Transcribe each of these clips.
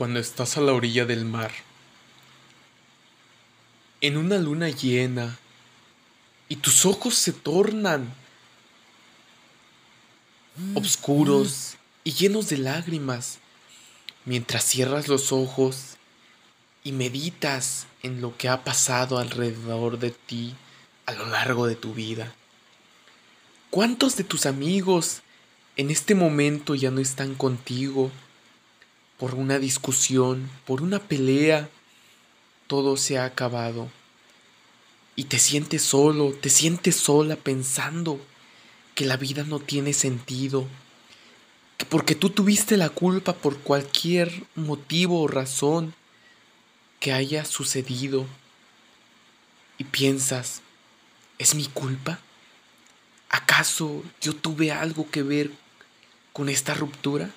cuando estás a la orilla del mar, en una luna llena, y tus ojos se tornan oscuros y llenos de lágrimas, mientras cierras los ojos y meditas en lo que ha pasado alrededor de ti a lo largo de tu vida. ¿Cuántos de tus amigos en este momento ya no están contigo? Por una discusión, por una pelea, todo se ha acabado. Y te sientes solo, te sientes sola pensando que la vida no tiene sentido, que porque tú tuviste la culpa por cualquier motivo o razón que haya sucedido. Y piensas, ¿es mi culpa? ¿Acaso yo tuve algo que ver con esta ruptura?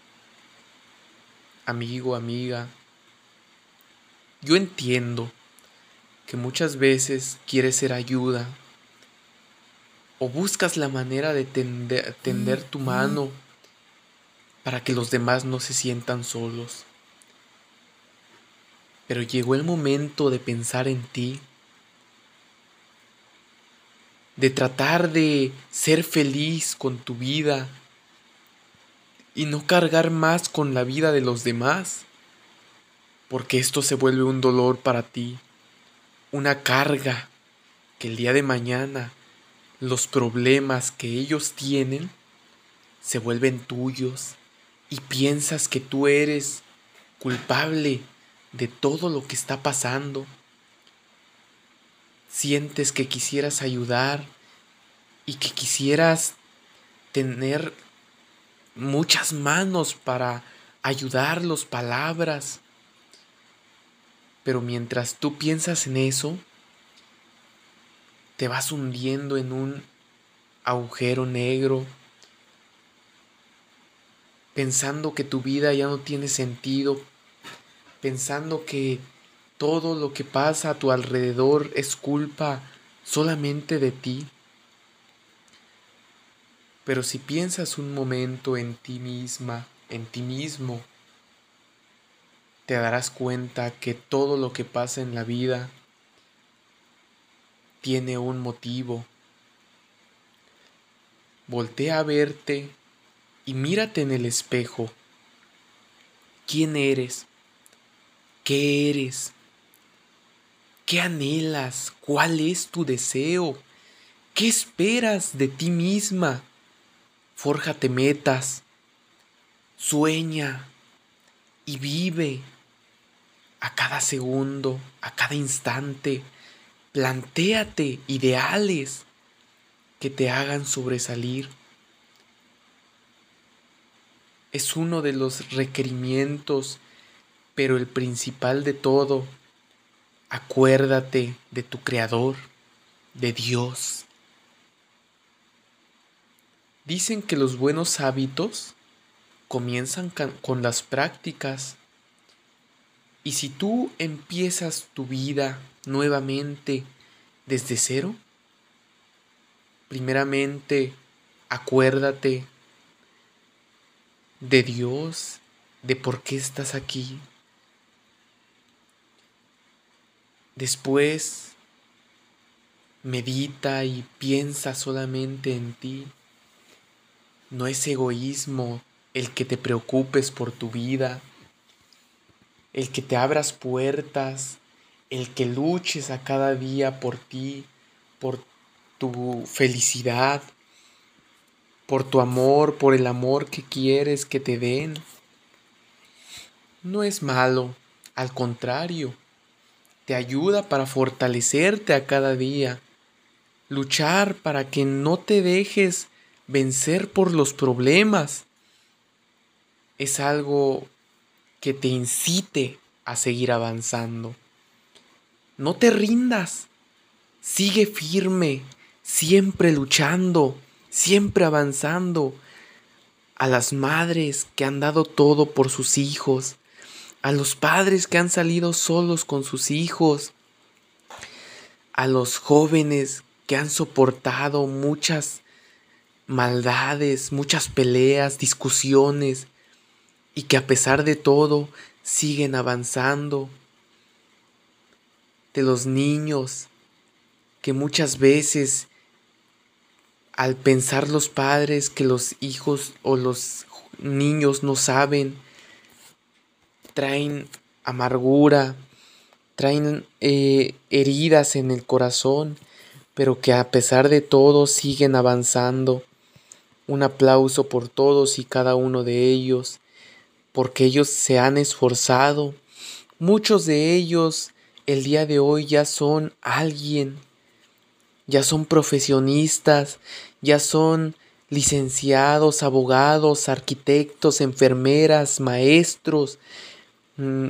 Amigo, amiga, yo entiendo que muchas veces quieres ser ayuda o buscas la manera de tender, tu mano para que los demás no se sientan solos. Pero llegó el momento de pensar en ti, de tratar de ser feliz con tu vida, y no cargar más con la vida de los demás, porque esto se vuelve un dolor para ti, una carga que el día de mañana los problemas que ellos tienen se vuelven tuyos y piensas que tú eres culpable de todo lo que está pasando. Sientes que quisieras ayudar y que quisieras tener muchas manos para ayudarlos, palabras. Pero mientras tú piensas en eso, te vas hundiendo en un agujero negro, pensando que tu vida ya no tiene sentido, pensando que todo lo que pasa a tu alrededor es culpa solamente de ti. Pero si piensas un momento en ti misma, en ti mismo, te darás cuenta que todo lo que pasa en la vida tiene un motivo. Voltea a verte y mírate en el espejo. ¿Quién eres? ¿Qué eres? ¿Qué anhelas? ¿Cuál es tu deseo? ¿Qué esperas de ti misma? Fórjate metas, sueña y vive a cada segundo, a cada instante. Plantéate ideales que te hagan sobresalir. Es uno de los requerimientos, pero el principal de todo, acuérdate de tu Creador, de Dios. Dicen que los buenos hábitos comienzan con las prácticas. Y si tú empiezas tu vida nuevamente desde cero, primeramente acuérdate de Dios, de por qué estás aquí. Después medita y piensa solamente en ti. No es egoísmo el que te preocupes por tu vida, el que te abras puertas, el que luches a cada día por ti, por tu felicidad, por tu amor, por el amor que quieres que te den. No es malo, al contrario, te ayuda para fortalecerte a cada día, luchar para que no te dejes vencer por los problemas es algo que te incite a seguir avanzando. No te rindas, sigue firme, siempre luchando, siempre avanzando. A las madres que han dado todo por sus hijos, a los padres que han salido solos con sus hijos, a los jóvenes que han soportado muchas maldades, muchas peleas, discusiones, y que a pesar de todo siguen avanzando, de los niños que muchas veces al pensar los padres que los hijos o los niños no saben, traen amargura, traen eh, heridas en el corazón, pero que a pesar de todo siguen avanzando. Un aplauso por todos y cada uno de ellos, porque ellos se han esforzado. Muchos de ellos el día de hoy ya son alguien, ya son profesionistas, ya son licenciados, abogados, arquitectos, enfermeras, maestros, mm,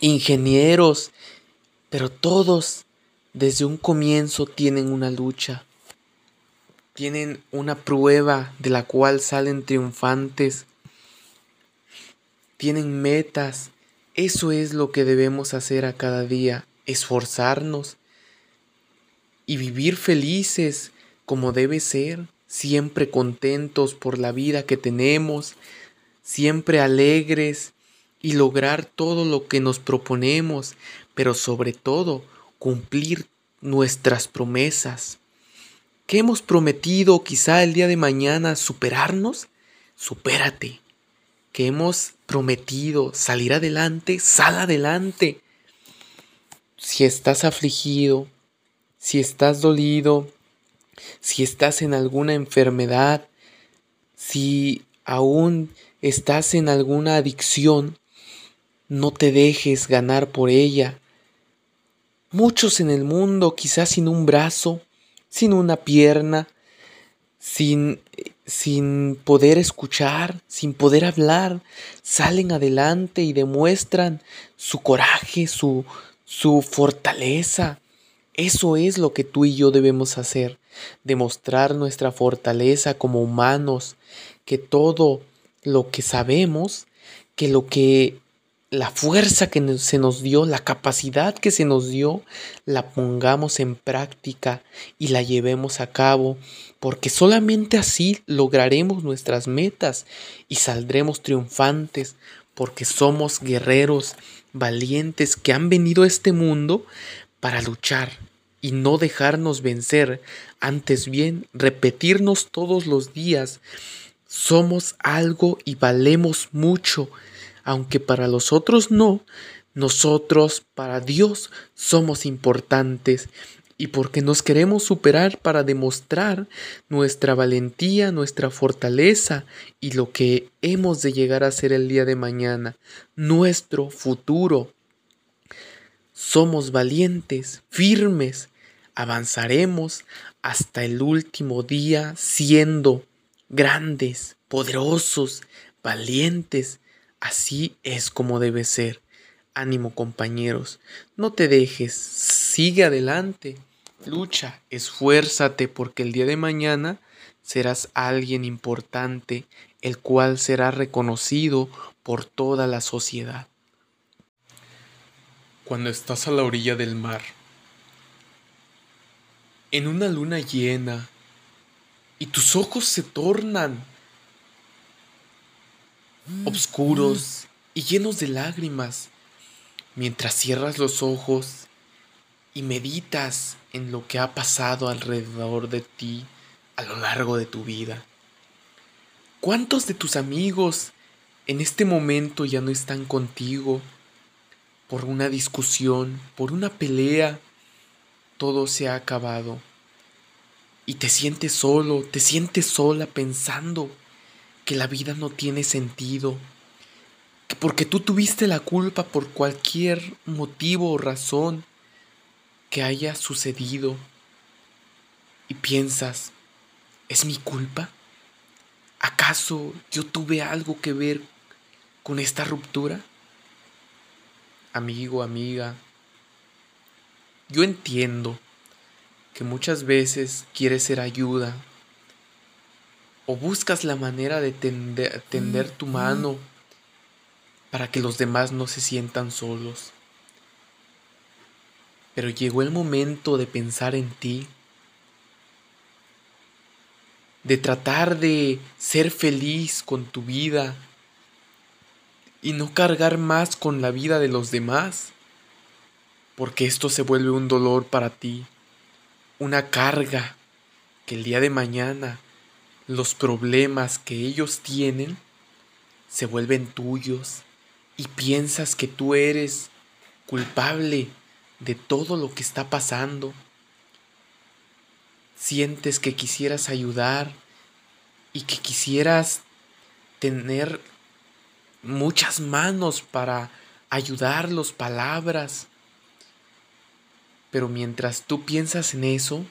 ingenieros, pero todos desde un comienzo tienen una lucha, tienen una prueba de la cual salen triunfantes, tienen metas. Eso es lo que debemos hacer a cada día, esforzarnos y vivir felices como debe ser, siempre contentos por la vida que tenemos, siempre alegres y lograr todo lo que nos proponemos, pero sobre todo cumplir nuestras promesas. ¿Qué hemos prometido quizá el día de mañana superarnos? Supérate. ¿Qué hemos prometido salir adelante? Sal adelante. Si estás afligido, si estás dolido, si estás en alguna enfermedad, si aún estás en alguna adicción, no te dejes ganar por ella. Muchos en el mundo, quizás sin un brazo, sin una pierna, sin, sin poder escuchar, sin poder hablar, salen adelante y demuestran su coraje, su, su fortaleza. Eso es lo que tú y yo debemos hacer demostrar nuestra fortaleza como humanos, que todo lo que sabemos, que lo que la fuerza que se nos dio, la capacidad que se nos dio, la pongamos en práctica y la llevemos a cabo, porque solamente así lograremos nuestras metas y saldremos triunfantes, porque somos guerreros valientes que han venido a este mundo para luchar y no dejarnos vencer, antes bien repetirnos todos los días, somos algo y valemos mucho, aunque para los otros no, nosotros para Dios somos importantes y porque nos queremos superar para demostrar nuestra valentía, nuestra fortaleza y lo que hemos de llegar a ser el día de mañana, nuestro futuro. Somos valientes, firmes, avanzaremos hasta el último día siendo grandes, poderosos, valientes. Así es como debe ser. Ánimo compañeros, no te dejes, sigue adelante, lucha, esfuérzate porque el día de mañana serás alguien importante, el cual será reconocido por toda la sociedad. Cuando estás a la orilla del mar, en una luna llena y tus ojos se tornan oscuros y llenos de lágrimas mientras cierras los ojos y meditas en lo que ha pasado alrededor de ti a lo largo de tu vida. ¿Cuántos de tus amigos en este momento ya no están contigo por una discusión, por una pelea, todo se ha acabado. Y te sientes solo, te sientes sola pensando que la vida no tiene sentido, que porque tú tuviste la culpa por cualquier motivo o razón que haya sucedido y piensas, ¿es mi culpa? ¿Acaso yo tuve algo que ver con esta ruptura? Amigo, amiga, yo entiendo que muchas veces quieres ser ayuda o buscas la manera de tender, tu mano para que los demás no se sientan solos. Pero llegó el momento de pensar en ti, de tratar de ser feliz con tu vida, y no cargar más con la vida de los demás, porque esto se vuelve un dolor para ti, una carga que el día de mañana los problemas que ellos tienen se vuelven tuyos y piensas que tú eres culpable de todo lo que está pasando. Sientes que quisieras ayudar y que quisieras tener muchas manos para ayudarlos, palabras. Pero mientras tú piensas en eso,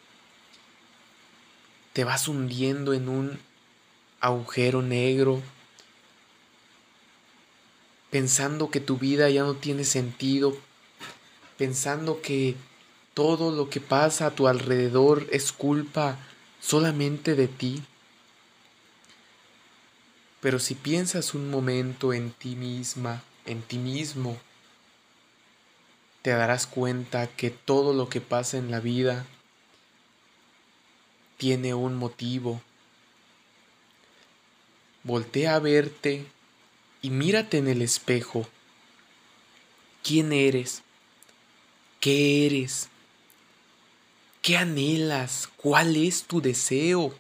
te vas hundiendo en un agujero negro, pensando que tu vida ya no tiene sentido, pensando que todo lo que pasa a tu alrededor es culpa solamente de ti. Pero si piensas un momento en ti misma, en ti mismo, te darás cuenta que todo lo que pasa en la vida tiene un motivo. Voltea a verte y mírate en el espejo. ¿Quién eres? ¿Qué eres? ¿Qué anhelas? ¿Cuál es tu deseo?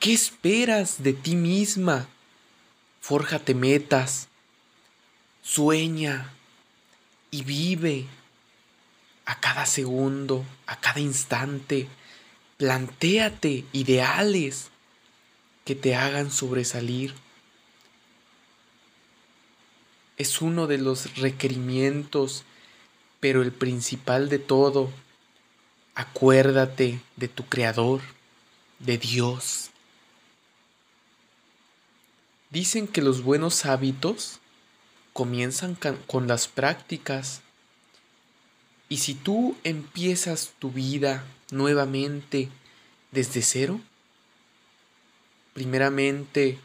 ¿Qué esperas de ti misma? Fórjate metas, sueña y vive a cada segundo, a cada instante. Plantéate ideales que te hagan sobresalir. Es uno de los requerimientos, pero el principal de todo, acuérdate de tu Creador, de Dios. Dicen que los buenos hábitos comienzan con las prácticas. Y si tú empiezas tu vida nuevamente desde cero, primeramente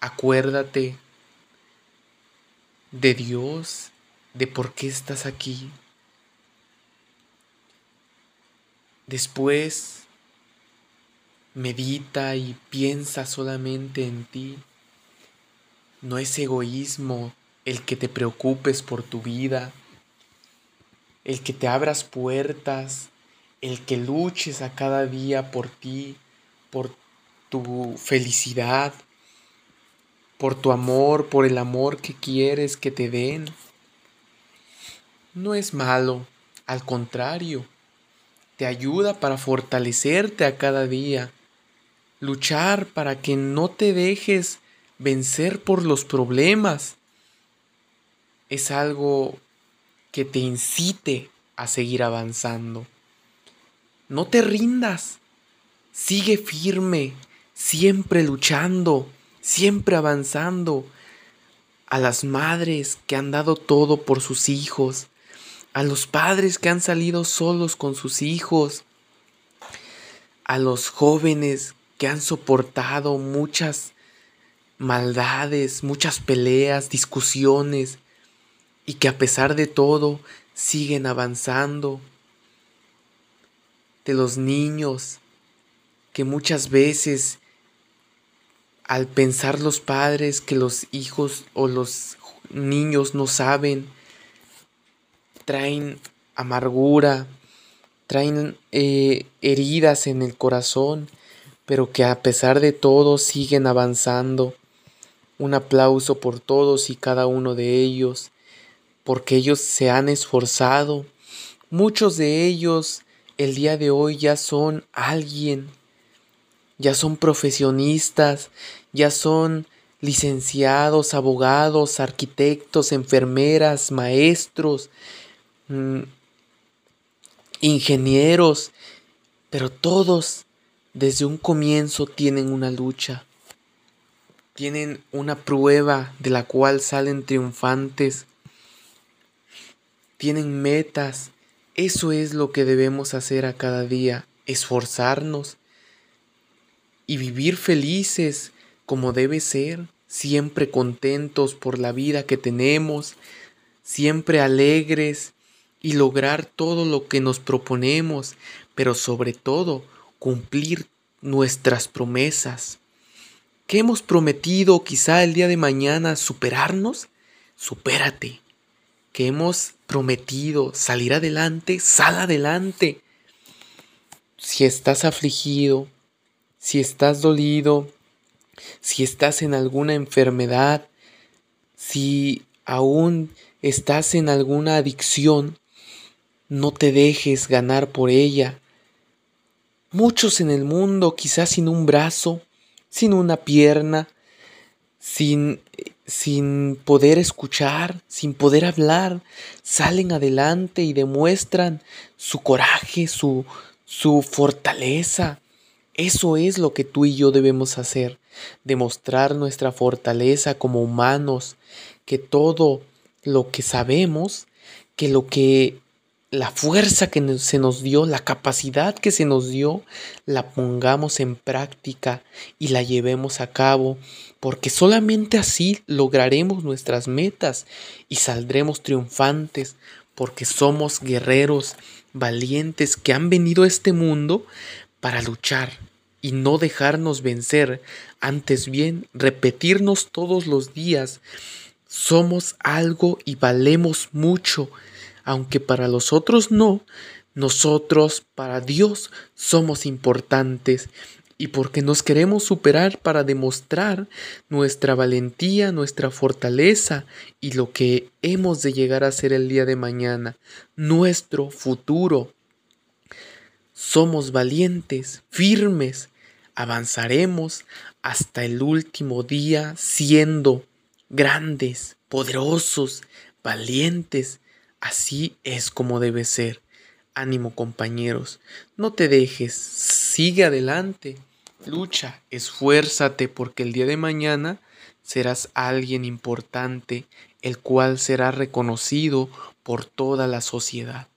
acuérdate de Dios, de por qué estás aquí. Después, medita y piensa solamente en ti. No es egoísmo el que te preocupes por tu vida, el que te abras puertas, el que luches a cada día por ti, por tu felicidad, por tu amor, por el amor que quieres que te den. No es malo, al contrario, te ayuda para fortalecerte a cada día, luchar para que no te dejes vencer por los problemas es algo que te incite a seguir avanzando. No te rindas, sigue firme, siempre luchando, siempre avanzando. A las madres que han dado todo por sus hijos, a los padres que han salido solos con sus hijos, a los jóvenes que han soportado muchas maldades, muchas peleas, discusiones, y que a pesar de todo siguen avanzando. De los niños que muchas veces al pensar los padres que los hijos o los niños no saben, traen amargura, traen eh, heridas en el corazón, pero que a pesar de todo siguen avanzando un aplauso por todos y cada uno de ellos, porque ellos se han esforzado. Muchos de ellos el día de hoy ya son alguien, ya son profesionistas, ya son licenciados, abogados, arquitectos, enfermeras, maestros, mm, ingenieros, pero todos desde un comienzo tienen una lucha tienen una prueba de la cual salen triunfantes, tienen metas. Eso es lo que debemos hacer a cada día, esforzarnos y vivir felices como debe ser, siempre contentos por la vida que tenemos, siempre alegres y lograr todo lo que nos proponemos, pero sobre todo cumplir nuestras promesas. ¿Qué hemos prometido quizá el día de mañana superarnos? supérate, que hemos prometido salir adelante, sal adelante. Si estás afligido, si estás dolido, si estás en alguna enfermedad, si aún estás en alguna adicción, no te dejes ganar por ella. Muchos en el mundo, quizás sin un brazo, sin una pierna, sin, sin poder escuchar, sin poder hablar, salen adelante y demuestran su coraje, su, su fortaleza. Eso es lo que tú y yo debemos hacer, demostrar nuestra fortaleza como humanos, que todo lo que sabemos, que lo que la fuerza que se nos dio, la capacidad que se nos dio, la pongamos en práctica y la llevemos a cabo, porque solamente así lograremos nuestras metas y saldremos triunfantes, porque somos guerreros valientes que han venido a este mundo para luchar y no dejarnos vencer, antes bien repetirnos todos los días, somos algo y valemos mucho aunque para los otros no, nosotros para Dios somos importantes y porque nos queremos superar para demostrar nuestra valentía, nuestra fortaleza y lo que hemos de llegar a ser el día de mañana, nuestro futuro. Somos valientes, firmes, avanzaremos hasta el último día siendo grandes, poderosos, valientes, Así es como debe ser. Ánimo compañeros, no te dejes, sigue adelante, lucha, esfuérzate porque el día de mañana serás alguien importante, el cual será reconocido por toda la sociedad.